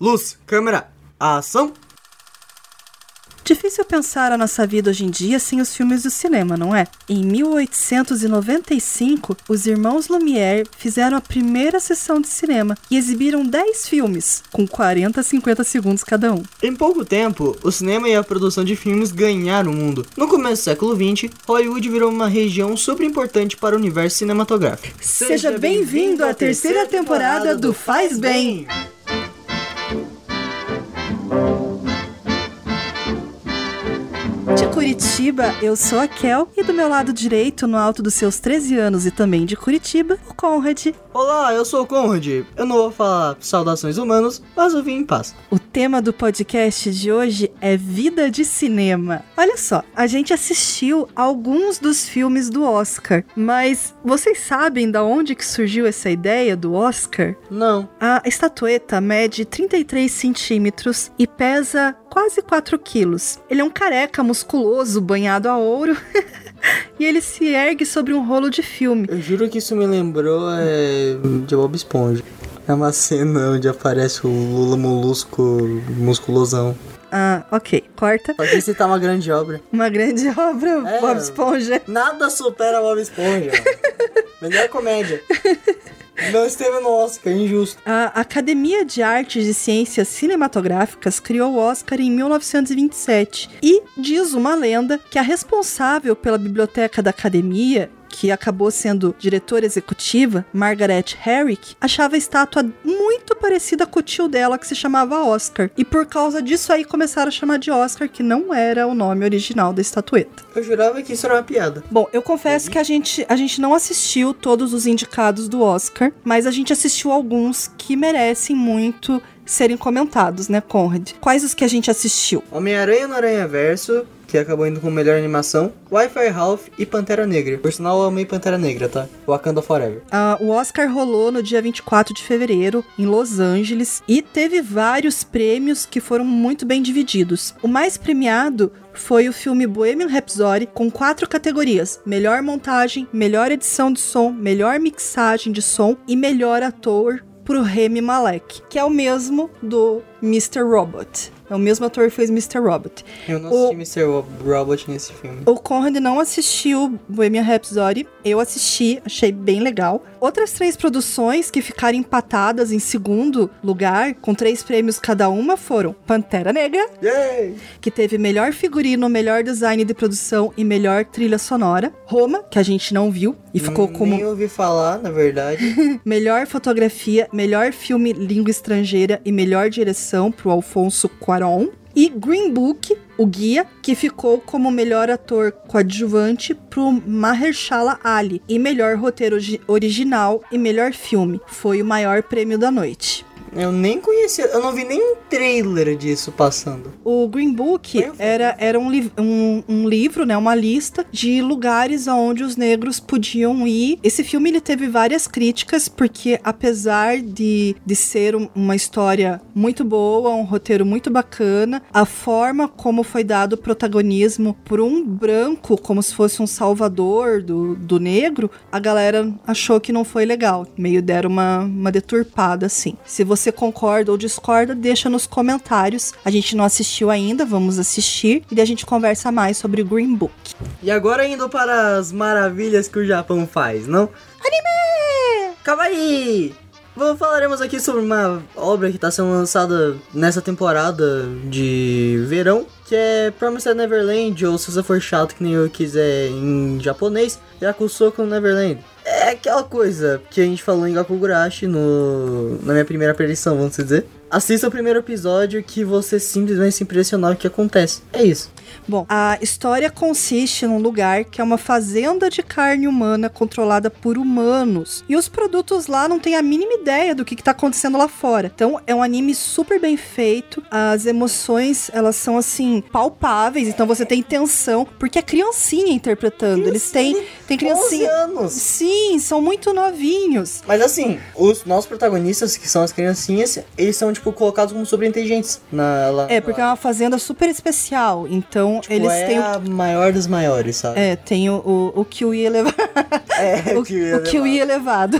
Luz, câmera, ação! Difícil pensar a nossa vida hoje em dia sem os filmes do cinema, não é? Em 1895, os irmãos Lumière fizeram a primeira sessão de cinema e exibiram 10 filmes, com 40 a 50 segundos cada um. Em pouco tempo, o cinema e a produção de filmes ganharam o mundo. No começo do século XX, Hollywood virou uma região super importante para o universo cinematográfico. Seja bem-vindo à terceira temporada do Faz Bem! De Curitiba, eu sou a Kel e do meu lado direito, no alto dos seus 13 anos e também de Curitiba, o Conrad. Olá, eu sou o Conrad. Eu não vou falar saudações humanos, mas eu vim em paz. O tema do podcast de hoje é vida de cinema. Olha só, a gente assistiu alguns dos filmes do Oscar, mas vocês sabem da onde que surgiu essa ideia do Oscar? Não. A estatueta mede 33 centímetros e pesa quase 4 quilos. Ele é um careca musculoso, banhado a ouro. e ele se ergue sobre um rolo de filme. Eu juro que isso me lembrou é, de Bob Esponja. É uma cena onde aparece o Lula Molusco musculosão. Ah, ok. Corta. Esse tá uma grande obra. Uma grande obra, É. Bob Esponja. Nada supera Bob Esponja. Melhor comédia. Não esteve no Oscar, injusto. A Academia de Artes e Ciências Cinematográficas criou o Oscar em 1927 e diz uma lenda que a responsável pela biblioteca da academia que acabou sendo diretora executiva, Margaret Herrick, achava a estátua muito parecida com o tio dela, que se chamava Oscar. E por causa disso aí começaram a chamar de Oscar, que não era o nome original da estatueta. Eu jurava que isso era uma piada. Bom, eu confesso que a gente, a gente não assistiu todos os indicados do Oscar, mas a gente assistiu alguns que merecem muito serem comentados, né, Conrad? Quais os que a gente assistiu? Homem-Aranha no Aranha Verso, que acabou indo com melhor animação, Wi-Fi Ralph e Pantera Negra. Por sinal, eu amei Pantera Negra, tá? Wakanda Forever. Ah, o Oscar rolou no dia 24 de fevereiro, em Los Angeles, e teve vários prêmios que foram muito bem divididos. O mais premiado foi o filme Bohemian Rhapsody, com quatro categorias: melhor montagem, melhor edição de som, melhor mixagem de som e melhor ator pro Remy Malek, que é o mesmo do Mr. Robot. É o mesmo ator que fez Mr. Robot. Eu não O- assisti Mr. Robot nesse filme. O Conrad não assistiu Bohemian Rhapsody, eu assisti, achei bem legal. Outras três produções que ficaram empatadas em segundo lugar, com três prêmios cada uma, foram Pantera Negra, Yay! que teve melhor figurino, melhor design de produção e melhor trilha sonora. Roma, que a gente não viu e ficou Hum, como Nem ouvi falar, na verdade. melhor fotografia, melhor filme língua estrangeira e melhor direção pro Alfonso Cuarón. E Green Book, o guia, que ficou como melhor ator coadjuvante pro Mahershala Ali. E melhor roteiro origi- original e melhor filme. Foi o maior prêmio da noite. Eu nem conhecia, eu não vi nem um trailer disso passando. O Green Book era, era um, li- um, um livro, né, uma lista de lugares aonde os negros podiam ir. Esse filme ele teve várias críticas, porque apesar de, de ser um- uma história muito boa, um roteiro muito bacana, a forma como foi dado o protagonismo por um branco, como se fosse um salvador do, do negro, a galera achou que não foi legal. Meio deram uma, uma deturpada, assim. Se você concorda ou discorda, deixa nos comentários. A gente não assistiu ainda, vamos assistir. E daí a gente conversa mais sobre o Green Book. E agora indo para as maravilhas que o Japão faz, não? Anime! Aí! Vamos, falaremos aqui sobre uma obra que está sendo lançada nessa temporada de verão, que é Promised Neverland, ou se você for chato que nem eu quiser em japonês, Yakusoku Neverland. É aquela coisa que a gente falou em Gakugurashi no, na minha primeira aparição, vamos dizer. Assista o primeiro episódio que você simplesmente se impressionar o que acontece. É isso. Bom, a história consiste num lugar que é uma fazenda de carne humana controlada por humanos. E os produtos lá não têm a mínima ideia do que, que tá acontecendo lá fora. Então é um anime super bem feito. As emoções, elas são assim, palpáveis. Então você tem tensão. Porque é criancinha interpretando. Eles têm, têm 11 criancinha. anos! Sim, são muito novinhos. Mas assim, os nossos protagonistas, que são as criancinhas, eles são, tipo, colocados como super inteligentes. Na, lá, É, porque é uma fazenda super especial. Então tipo, eles é têm. o- a maior dos maiores, sabe? É, tem o, o, o Kiwi elevado. É, o, o Kiwi elevado.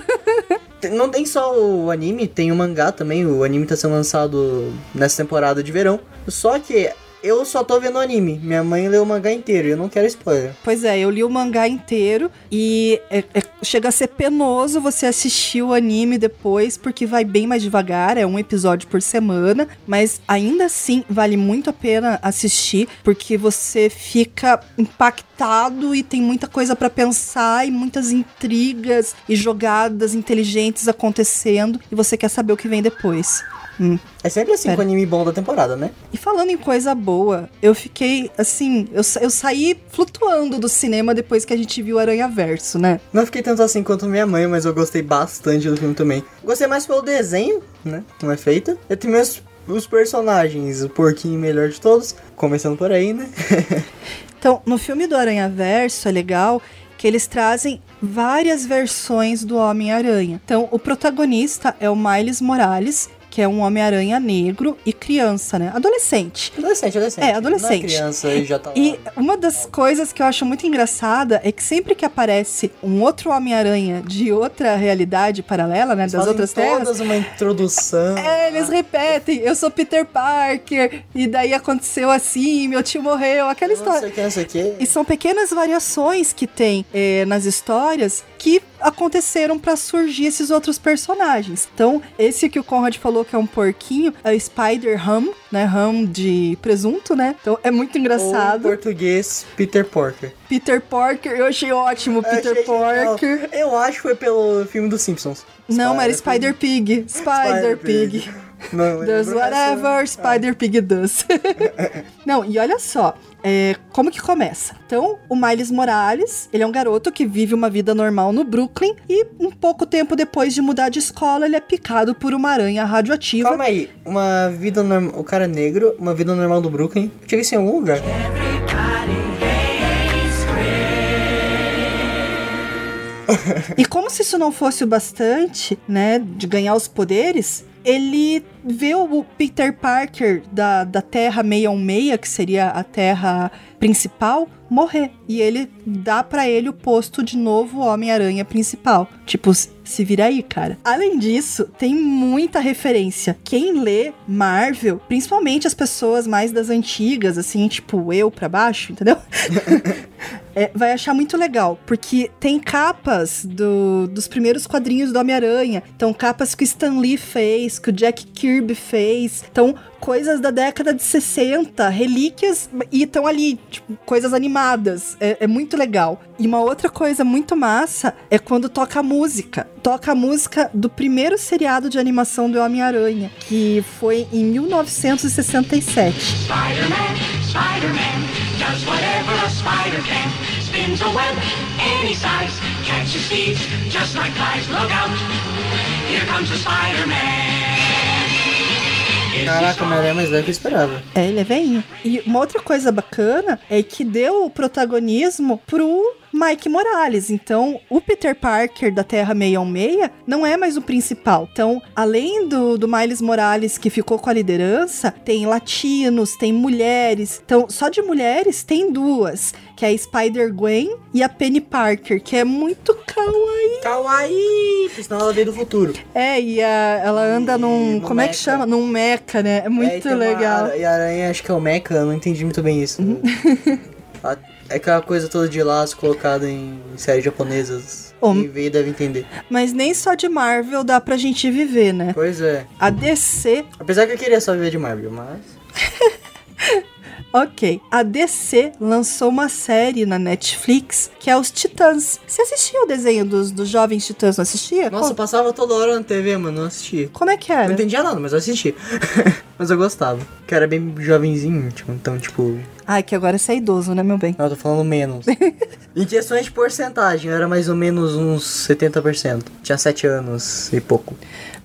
Tem- Não tem só o anime, tem o mangá também. O anime tá sendo lançado nessa temporada de verão. Só que eu só tô vendo anime. Minha mãe leu o mangá inteiro e eu não quero spoiler. Pois é, eu li o mangá inteiro e é- é- chega a ser penoso você assistir o anime depois, porque vai bem mais devagar, é um episódio por semana, mas ainda assim vale muito a pena assistir, porque você fica impactado e tem muita coisa pra pensar e muitas intrigas e jogadas inteligentes acontecendo e você quer saber o que vem depois. Hum. É sempre assim Pera. com o anime bom da temporada, né? E falando em coisa boa, eu fiquei assim, eu, eu saí flutuando do cinema depois que a gente viu Aranha Verso, né? Não fiquei tanto assim quanto minha mãe, mas eu gostei bastante do filme também. Gostei mais pelo desenho, né? Não é feita. Eu tenho meus os personagens, o porquinho melhor de todos. Começando por aí, né? Então, no filme do Aranha Verso é legal que eles trazem várias versões do Homem-Aranha. Então, o protagonista é o Miles Morales, que é um Homem-Aranha negro e criança, né? Adolescente. Adolescente, adolescente. É, adolescente. Não é criança e já tá lá. E uma das coisas que eu acho muito engraçada é que sempre que aparece um outro Homem-Aranha de outra realidade paralela, né? Eles das outras terras, todas uma introdução. É, eles repetem, eu sou Peter Parker, e daí aconteceu assim, meu tio morreu, aquela Não história. sei o que, não sei o que. E são pequenas variações que tem eh, nas histórias que aconteceram pra surgir esses outros personagens. Então, esse que o Conrad falou que é um porquinho é o Spider Ham, né? Ham de presunto, né? Então é muito Ou em engraçado. português, Peter Porker. Peter Parker, eu achei ótimo, Peter Achei. Parker. Eu acho que foi pelo filme dos Simpsons. Não, mas era Spider Pig. Spider Pig. Não, Does whatever essa. Spider Pig does. Não, e olha só, é, como que começa? Então, o Miles Morales, ele é um garoto que vive uma vida normal no Brooklyn e um pouco tempo depois de mudar de escola, ele é picado por uma aranha radioativa. Calma aí, uma vida normal. O cara é negro, uma vida normal do Brooklyn. Eu tive isso em algum lugar. E como se isso não fosse o bastante, né, de ganhar os poderes, ele vê o Peter Parker da, da Terra 616, que seria a Terra principal, morrer. E ele dá pra ele o posto de novo Homem-Aranha principal. Tipo, se vira aí, cara. Além disso, tem muita referência. Quem lê Marvel, principalmente as pessoas mais das antigas, assim, tipo eu pra baixo, entendeu? É, vai achar muito legal, porque tem capas do- dos primeiros quadrinhos do Homem-Aranha. Então, capas que o Stan Lee fez, que o Jack Kirby fez. Então, coisas da década de 60, relíquias, e estão ali, tipo, coisas animadas. É, é muito legal. E uma outra coisa muito massa é quando toca a música. Toca a música do primeiro seriado de animação do Homem-Aranha, que foi em 1967. Spider-Man, Spider-Man, does whatever a spider can. Spins a web any size, catches thieves just like flies. Look out, here comes the Spider-Man. Caraca, mas é mais velho que eu esperava. É, ele é veinho. E uma outra coisa bacana é que deu o protagonismo pro Mike Morales. Então, o Peter Parker da Terra 616 não é mais o principal. Então, além do, do Miles Morales que ficou com a liderança, tem latinos, tem mulheres. Então, só de mulheres tem duas, que é a Spider-Gwen e a Penny Parker, que é muito kawaii. Kawaii! Senão ela veio do futuro. É, e a- ela anda num... no como é que chama? Num mecha, né? É É, e muito uma legal. ara- E a aranha, acho que é o Mecha, eu não entendi muito bem isso. Uhum. A- É aquela coisa toda de laço colocada em séries japonesas. Om- Quem vê deve entender. Mas nem só de Marvel dá pra gente viver, né? Pois é. A DC, Apesar que eu queria só viver de Marvel, mas. ok. A DC lançou uma série na Netflix que é os Titãs. Você assistia o desenho dos, dos jovens Titãs, não assistia? Nossa, Co- passava toda hora na TV, mano, não assistia. como é que Não era? entendia nada, mas eu assisti. mas eu gostava. Que eu era bem jovenzinho, tipo, então, tipo. Ai, que agora você é idoso, né, meu bem? Não, eu tô falando menos. em questões de porcentagem, eu era mais ou menos uns 70%. Tinha 7 anos e pouco.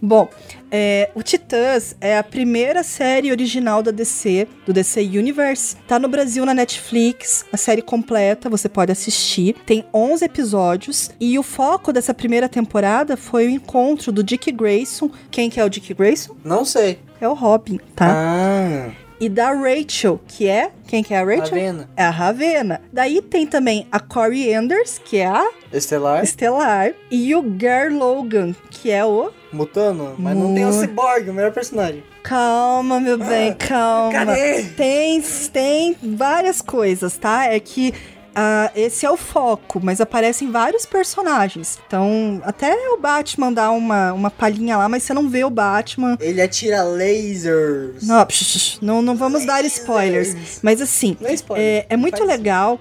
Bom, é, o Titãs é a primeira série original da DC, do DC Universe. Tá no Brasil na Netflix, a série completa, você pode assistir. Tem 11 episódios e o foco dessa primeira temporada foi o encontro do Dick Grayson. Quem que é o Dick Grayson? Não sei. É o Robin, tá? Ah. E da Rachel, que é. Quem que é a Rachel? Ravena. É a Ravena. Daí tem também a Corey Anders, que é a Estelar. Estelar. E o Gar Logan, que é o. Mutano. Mas não tem o Cyborg, o melhor personagem. Calma, meu bem, calma. cadê? Tem, tem várias coisas, tá? É que. Ah, esse é o foco, mas aparecem vários personagens. Então, até o Batman dá uma, uma palhinha lá, mas você não vê o Batman. Ele atira lasers. Não, psh, não, não vamos dar spoilers. Mas assim, é spoiler. é, é muito Faz- legal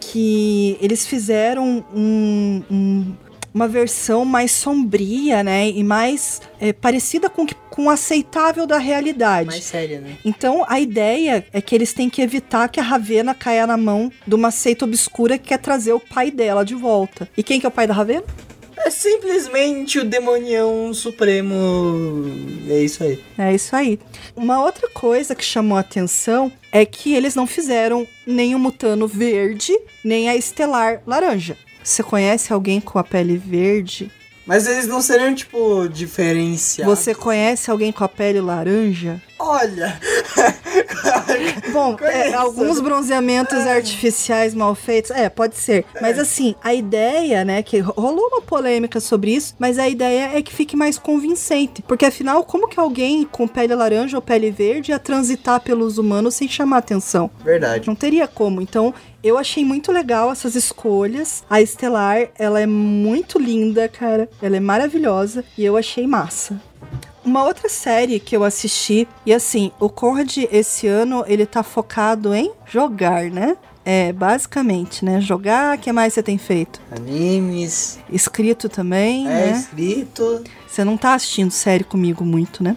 que eles fizeram um- um- uma versão mais sombria, né? E mais é, parecida com, que- com o aceitável da realidade. Mais séria, né? Então a ideia é que eles têm que evitar que a Ravena caia na mão de uma seita obscura que quer trazer o pai dela de volta. E quem que é o pai da Ravena? É simplesmente o demonião supremo. É isso aí. É isso aí. Uma outra coisa que chamou a atenção é que eles não fizeram nem o Mutano verde, nem a Estelar laranja. Você conhece alguém com a pele verde? Mas eles não seriam, tipo, diferenciados. Você conhece alguém com a pele laranja? Olha! Bom, é, alguns bronzeamentos artificiais mal feitos, é, pode ser. Mas assim, a ideia, né, que rolou uma polêmica sobre isso, mas a ideia é que fique mais convincente. Porque afinal, como que alguém com pele laranja ou pele verde ia transitar pelos humanos sem chamar atenção? Verdade. Não teria como. Então, eu achei muito legal essas escolhas. A Estelar, ela é muito linda, cara. Ela é maravilhosa e eu achei massa. Uma outra série que eu assisti, e assim, o Conrad esse ano ele tá focado em jogar, né? É, basicamente, né? Jogar, o que mais você tem feito? Animes. Escrito também, É né? escrito. Você não tá assistindo série comigo muito, né?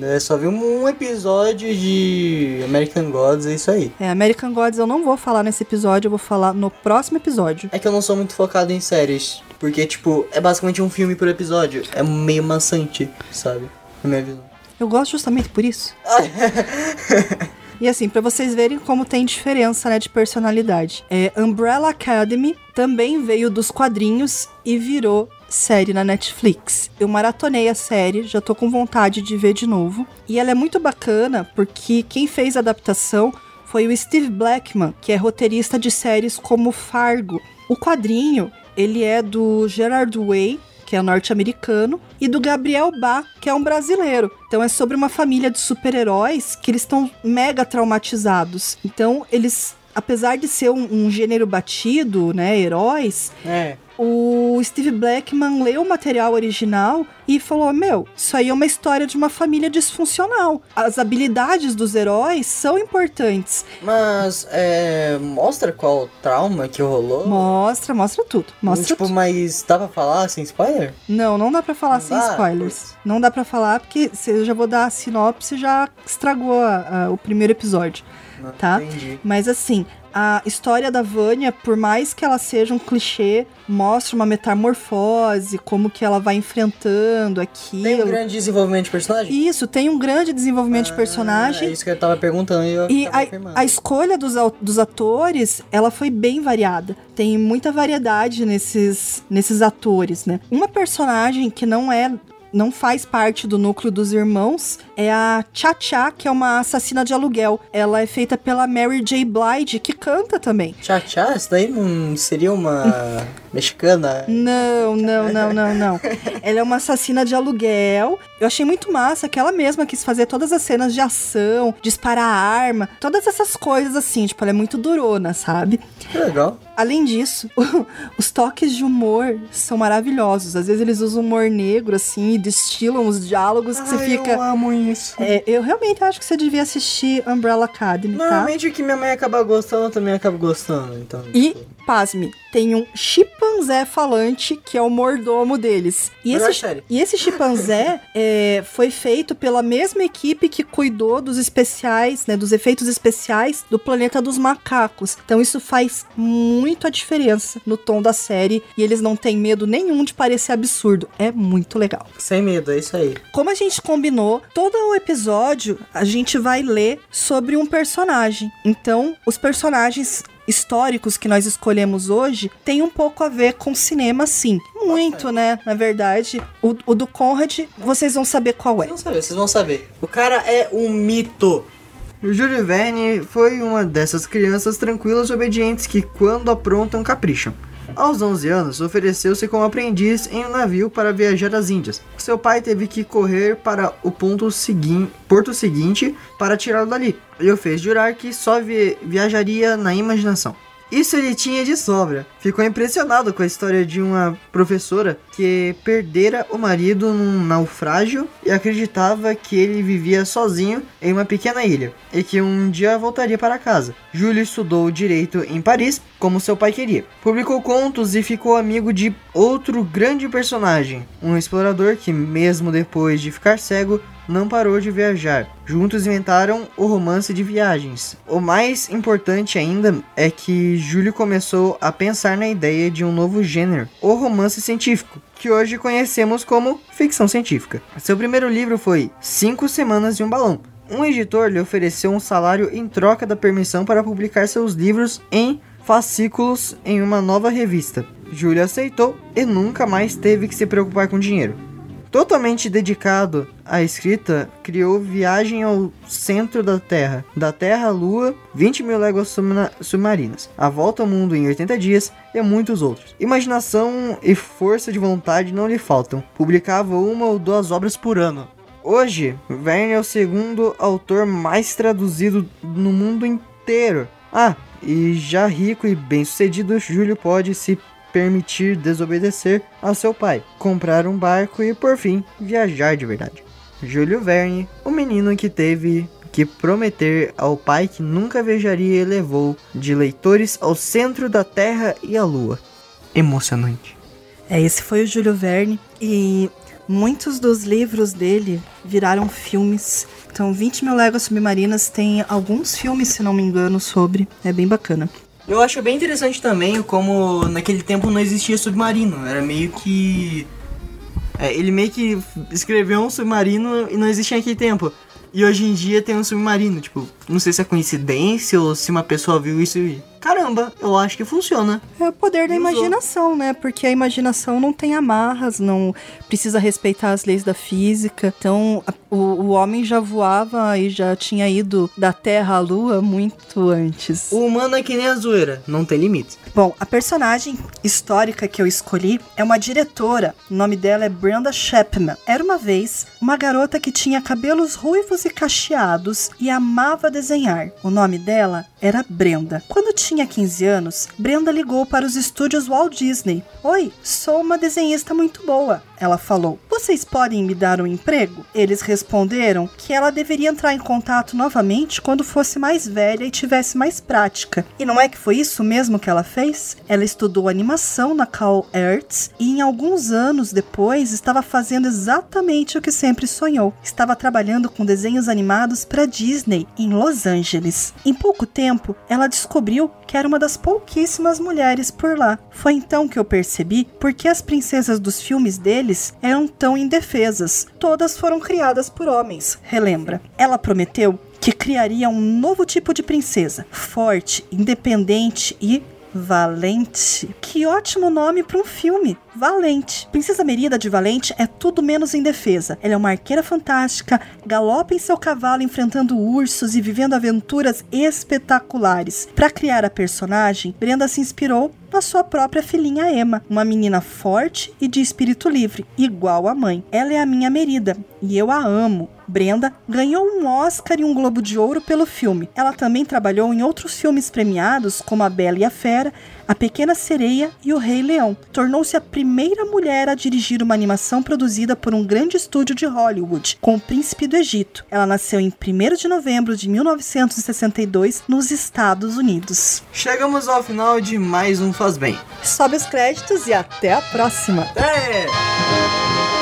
É, só vi um episódio de American Gods, é isso aí. É, American Gods eu não vou falar nesse episódio, eu vou falar no próximo episódio. É que eu não sou muito focado em séries. Porque, tipo, é basicamente um filme por episódio. É meio maçante, sabe? Na minha visão. Eu gosto justamente por isso. E assim, pra vocês verem como tem diferença, né, de personalidade. É, Umbrella Academy também veio dos quadrinhos e virou série na Netflix. Eu maratonei a série, já tô com vontade de ver de novo. E ela é muito bacana porque quem fez a adaptação foi o Steve Blackman, que é roteirista de séries como Fargo. O quadrinho, ele é do Gerard Way, que é norte-americano, e do Gabriel Bá, que é um brasileiro. Então é sobre uma família de super-heróis que eles estão mega traumatizados. Então eles, apesar de ser um, um gênero batido, né, heróis, É. o Steve Blackman leu o material original e falou: Meu, isso aí é uma história de uma família disfuncional. As habilidades dos heróis são importantes. Mas, é. Mostra qual trauma que rolou? Mostra, mostra tudo. Mostra tipo, tudo. mas dá pra falar sem spoiler? Não, não dá pra falar Não sem dá? spoilers. Não dá pra falar porque eu já vou dar a sinopse, já estragou a- a- o primeiro episódio, tá? Entendi. Mas assim, a história da Vânia, por mais que ela seja um clichê, mostra uma metamorfose, como que ela vai enfrentando aquilo. Tem um grande desenvolvimento de personagem? Isso, tem um grande desenvolvimento de É personagem. isso que eu tava perguntando e eu E a, a escolha dos, dos atores, ela foi bem variada. Tem muita variedade nesses, nesses atores, né? Uma personagem que não é. Não faz parte do núcleo dos irmãos é a Cha-Cha, que é uma assassina de aluguel. Ela é feita pela Mary J. Blige, que canta também. Tchá-tchá, isso daí não seria uma mexicana? Não, não, não, não, não. Ela é uma assassina de aluguel. Eu achei muito massa que ela mesma quis fazer todas as cenas de ação, disparar arma, todas essas coisas assim. Tipo, ela é muito durona, sabe? Que legal. Além disso, os toques de humor são maravilhosos. Às vezes eles usam humor negro, assim, e destilam os diálogos que você fica. Eu amo isso. É, eu realmente acho que você devia assistir Umbrella Academy, tá? Normalmente o que minha mãe acaba gostando, eu também acabo gostando. Então, E, tipo, pasme, tem um chimpanzé falante que é o mordomo deles. E Melhor esse, série. e esse chimpanzé é, foi feito pela mesma equipe que cuidou dos especiais, né, dos efeitos especiais do Planeta dos Macacos. Então isso faz muito a diferença no tom da série e eles não têm medo nenhum de parecer absurdo. É muito legal. sem medo, é isso aí. Como a gente combinou, todo o episódio a gente vai ler sobre um personagem. Então, os personagens históricos que nós escolhemos hoje tem um pouco a ver com cinema, sim. Muito, né? Na verdade, o, o do Conrad, vocês vão saber qual é. Vocês vão saber, vocês vão saber. O cara é um mito. Júlio Verne foi uma dessas crianças tranquilas e obedientes que, quando aprontam, capricham. Aos 11 anos, ofereceu-se como aprendiz em um navio para viajar às Índias. Seu pai teve que correr para o ponto segui porto seguinte para tirá-lo dali. Ele o fez jurar que só vi viajaria na imaginação. Isso ele tinha de sobra. Ficou impressionado com a história de uma professora que perdera o marido num naufrágio e acreditava que ele vivia sozinho em uma pequena ilha e que um dia voltaria para casa. Júlio estudou direito em Paris, como seu pai queria. Publicou contos e ficou amigo de outro grande personagem, um explorador que, mesmo depois de ficar cego, não parou de viajar. Juntos inventaram o romance de viagens. O mais importante ainda é que Júlio começou a pensar na ideia de um novo gênero, o romance científico, que hoje conhecemos como ficção científica. Seu primeiro livro foi Cinco Semanas de um Balão. Um editor lhe ofereceu um salário em troca da permissão para publicar seus livros em fascículos em uma nova revista. Júlio aceitou e nunca mais teve que se preocupar com dinheiro. Totalmente dedicado à escrita, criou Viagem ao Centro da Terra, da Terra à Lua, 20 mil léguas submarinas, A Volta ao Mundo em 80 Dias e muitos outros. Imaginação e força de vontade não lhe faltam. Publicava uma ou duas obras por ano. Hoje, Verne é o segundo autor mais traduzido no mundo inteiro. Ah, e já rico e bem sucedido, Júlio pode se permitir desobedecer a seu pai, comprar um barco e, por fim, viajar de verdade. Júlio Verne, o menino que teve que prometer ao pai que nunca viajaria e levou de leitores ao centro da Terra e à Lua. Emocionante. É, esse foi o Júlio Verne e muitos dos livros dele viraram filmes. Então, 20 mil léguas submarinas tem alguns filmes, se não me engano, sobre. É bem bacana. Eu acho bem interessante também como naquele tempo não existia submarino. Era meio que. É, ele meio que escreveu um submarino e não existia naquele tempo. E hoje em dia tem um submarino. Tipo, não sei se é coincidência ou se uma pessoa viu isso e caramba, eu acho que funciona. É o poder da imaginação, né? Porque a imaginação não tem amarras, não precisa respeitar as leis da física. Então, a, o, o homem já voava e já tinha ido da Terra à Lua muito antes. O humano é que nem a zoeira, não tem limite. Bom, a personagem histórica que eu escolhi é uma diretora. O nome dela é Brenda Chapman. Era uma vez uma garota que tinha cabelos ruivos e cacheados e amava desenhar. O nome dela era Brenda. Quando tinha 15 anos, Brenda ligou para os estúdios Walt Disney. Oi, sou uma desenhista muito boa, ela falou. Vocês podem me dar um emprego? Eles responderam que ela deveria entrar em contato novamente quando fosse mais velha e tivesse mais prática. E não é que foi isso mesmo que ela fez? Ela estudou animação na Cal Arts e em alguns anos depois estava fazendo exatamente o que sempre sonhou. Estava trabalhando com desenhos animados para Disney em Los Angeles. Em pouco tempo, ela descobriu que era uma das pouquíssimas mulheres por lá. Foi então que eu percebi por que as princesas dos filmes deles eram tão indefesas. Todas foram criadas por homens, relembra. Ela prometeu que criaria um novo tipo de princesa, forte, independente e Valente. Que ótimo nome para um filme. Valente. Princesa Merida de Valente é tudo menos indefesa. Ela é uma arqueira fantástica, galopa em seu cavalo enfrentando ursos e vivendo aventuras espetaculares. Para criar a personagem, Brenda se inspirou na sua própria filhinha Emma, uma menina forte e de espírito livre, igual a mãe. Ela é a minha Merida e eu a amo. Brenda ganhou um Oscar e um Globo de Ouro pelo filme. Ela também trabalhou em outros filmes premiados, como A Bela e a Fera, A Pequena Sereia e O Rei Leão. Tornou-se a primeira mulher a dirigir uma animação produzida por um grande estúdio de Hollywood, com o Príncipe do Egito. Ela nasceu em 1 de novembro de 1962 nos Estados Unidos. Chegamos ao final de mais um Faz Bem. Sobe os créditos e até a próxima. É.